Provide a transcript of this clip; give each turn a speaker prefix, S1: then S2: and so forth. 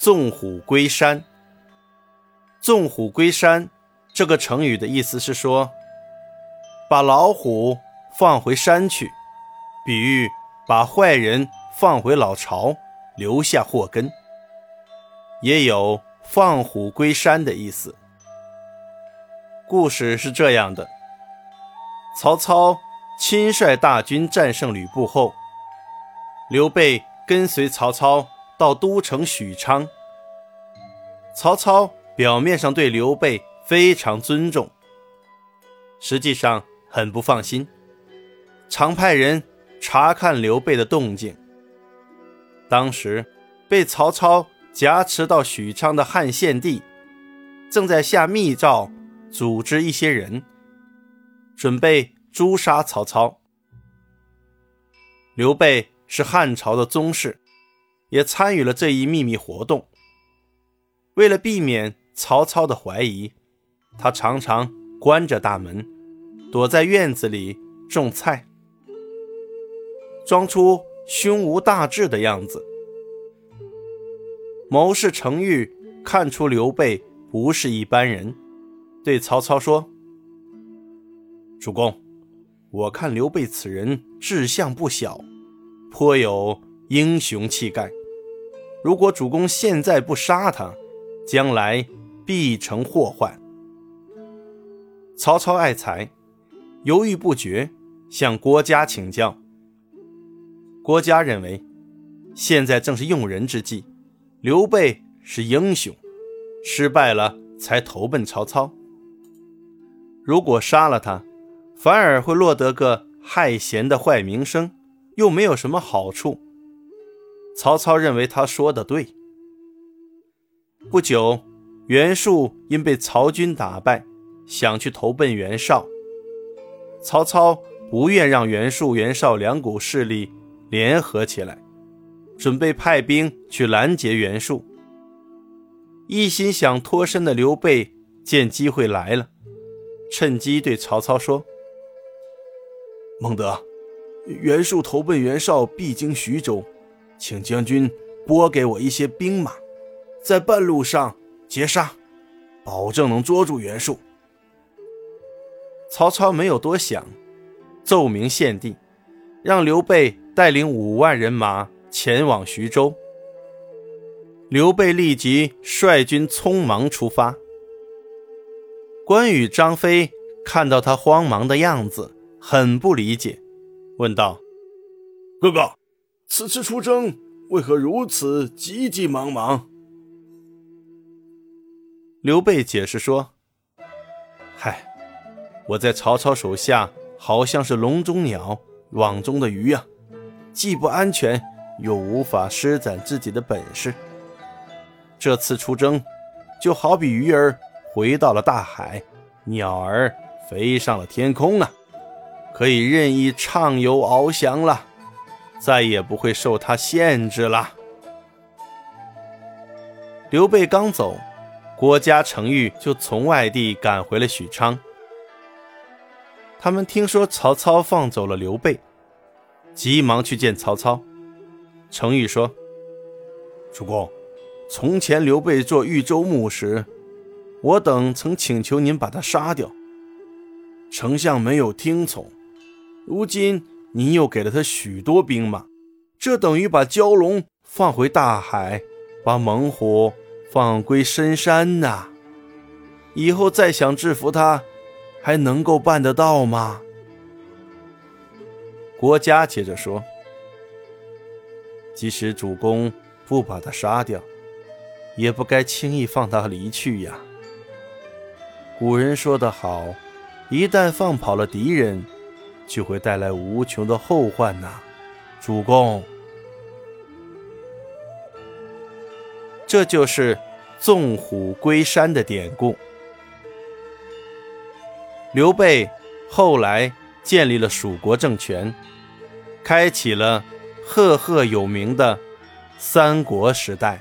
S1: 纵虎归山。纵虎归山这个成语的意思是说，把老虎放回山去，比喻把坏人放回老巢，留下祸根。也有放虎归山的意思。故事是这样的：曹操亲率大军战胜吕布后，刘备跟随曹操到都城许昌。曹操表面上对刘备非常尊重，实际上很不放心，常派人查看刘备的动静。当时被曹操挟持到许昌的汉献帝，正在下密诏。组织一些人，准备诛杀曹操。刘备是汉朝的宗室，也参与了这一秘密活动。为了避免曹操的怀疑，他常常关着大门，躲在院子里种菜，装出胸无大志的样子。谋士程昱看出刘备不是一般人。对曹操说：“主公，我看刘备此人志向不小，颇有英雄气概。如果主公现在不杀他，将来必成祸患。”曹操爱才，犹豫不决，向郭嘉请教。郭嘉认为，现在正是用人之际，刘备是英雄，失败了才投奔曹操。如果杀了他，反而会落得个害贤的坏名声，又没有什么好处。曹操认为他说的对。不久，袁术因被曹军打败，想去投奔袁绍。曹操不愿让袁术、袁绍两股势力联合起来，准备派兵去拦截袁术。一心想脱身的刘备见机会来了。趁机对曹操说：“
S2: 孟德，袁术投奔袁绍必经徐州，请将军拨给我一些兵马，在半路上截杀，保证能捉住袁术。”
S1: 曹操没有多想，奏明献帝，让刘备带领五万人马前往徐州。刘备立即率军匆忙出发。关羽、张飞看到他慌忙的样子，很不理解，问道：“
S2: 哥哥，此次出征为何如此急急忙忙？”
S1: 刘备解释说：“嗨，我在曹操手下，好像是笼中鸟，网中的鱼啊，既不安全，又无法施展自己的本事。这次出征，就好比鱼儿。”回到了大海，鸟儿飞上了天空啊，可以任意畅游翱翔了，再也不会受他限制了。刘备刚走，郭嘉、程昱就从外地赶回了许昌。他们听说曹操放走了刘备，急忙去见曹操。程昱说：“
S2: 主公，从前刘备做豫州牧时。”我等曾请求您把他杀掉，丞相没有听从。如今您又给了他许多兵马，这等于把蛟龙放回大海，把猛虎放归深山呐！以后再想制服他，还能够办得到吗？
S1: 国家接着说：“即使主公不把他杀掉，也不该轻易放他离去呀。”古人说得好，一旦放跑了敌人，就会带来无穷的后患呐，主公。这就是纵虎归山的典故。刘备后来建立了蜀国政权，开启了赫赫有名的三国时代。